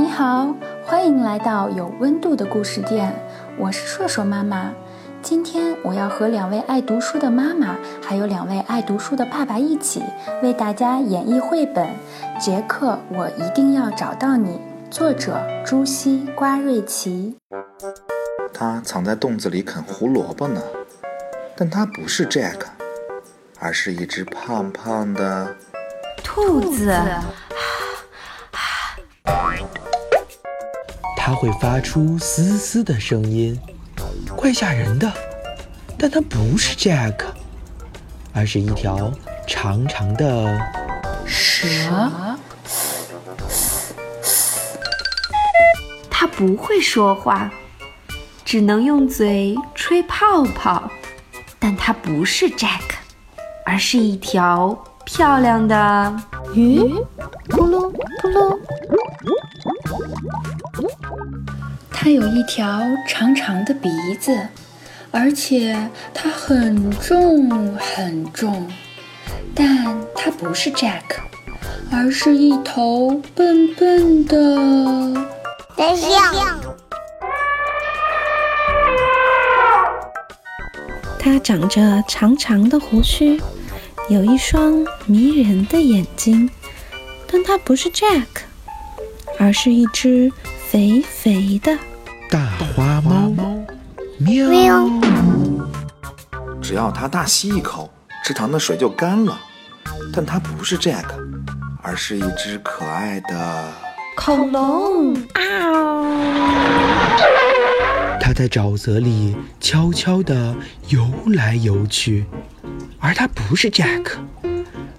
你好，欢迎来到有温度的故事店，我是硕硕妈妈。今天我要和两位爱读书的妈妈，还有两位爱读书的爸爸一起为大家演绎绘本《杰克，我一定要找到你》，作者朱熹·瓜瑞奇。他藏在洞子里啃胡萝卜呢，但他不是 Jack，而是一只胖胖的兔子。它会发出嘶嘶的声音，怪吓人的。但它不是 Jack，而是一条长长的蛇。它不会说话，只能用嘴吹泡泡。但它不是 Jack，而是一条漂亮的鱼。咕噜咕噜。它有一条长长的鼻子，而且它很重很重，但它不是 Jack，而是一头笨笨的大象。它长着长长的胡须，有一双迷人的眼睛，但它不是 Jack，而是一只肥肥的。大花猫，喵！只要它大吸一口，池塘的水就干了。但它不是 Jack，而是一只可爱的恐龙。啊它在沼泽里悄悄地游来游去，而它不是 Jack，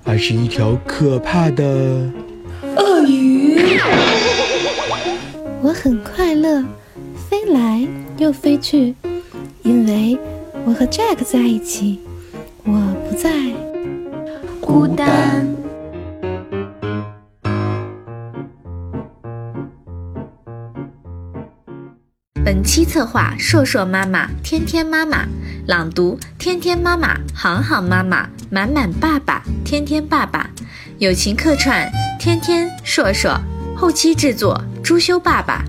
而是一条可怕的鳄鱼。我很快乐。飞来又飞去，因为我和 Jack 在一起，我不再孤单。本期策划：硕硕妈妈、天天妈妈，朗读：天天妈妈、航航妈妈、满满爸爸、天天爸爸，友情客串：天天、硕硕，后期制作：朱修爸爸。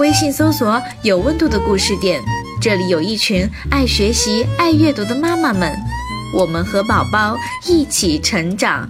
微信搜索“有温度的故事店”，这里有一群爱学习、爱阅读的妈妈们，我们和宝宝一起成长。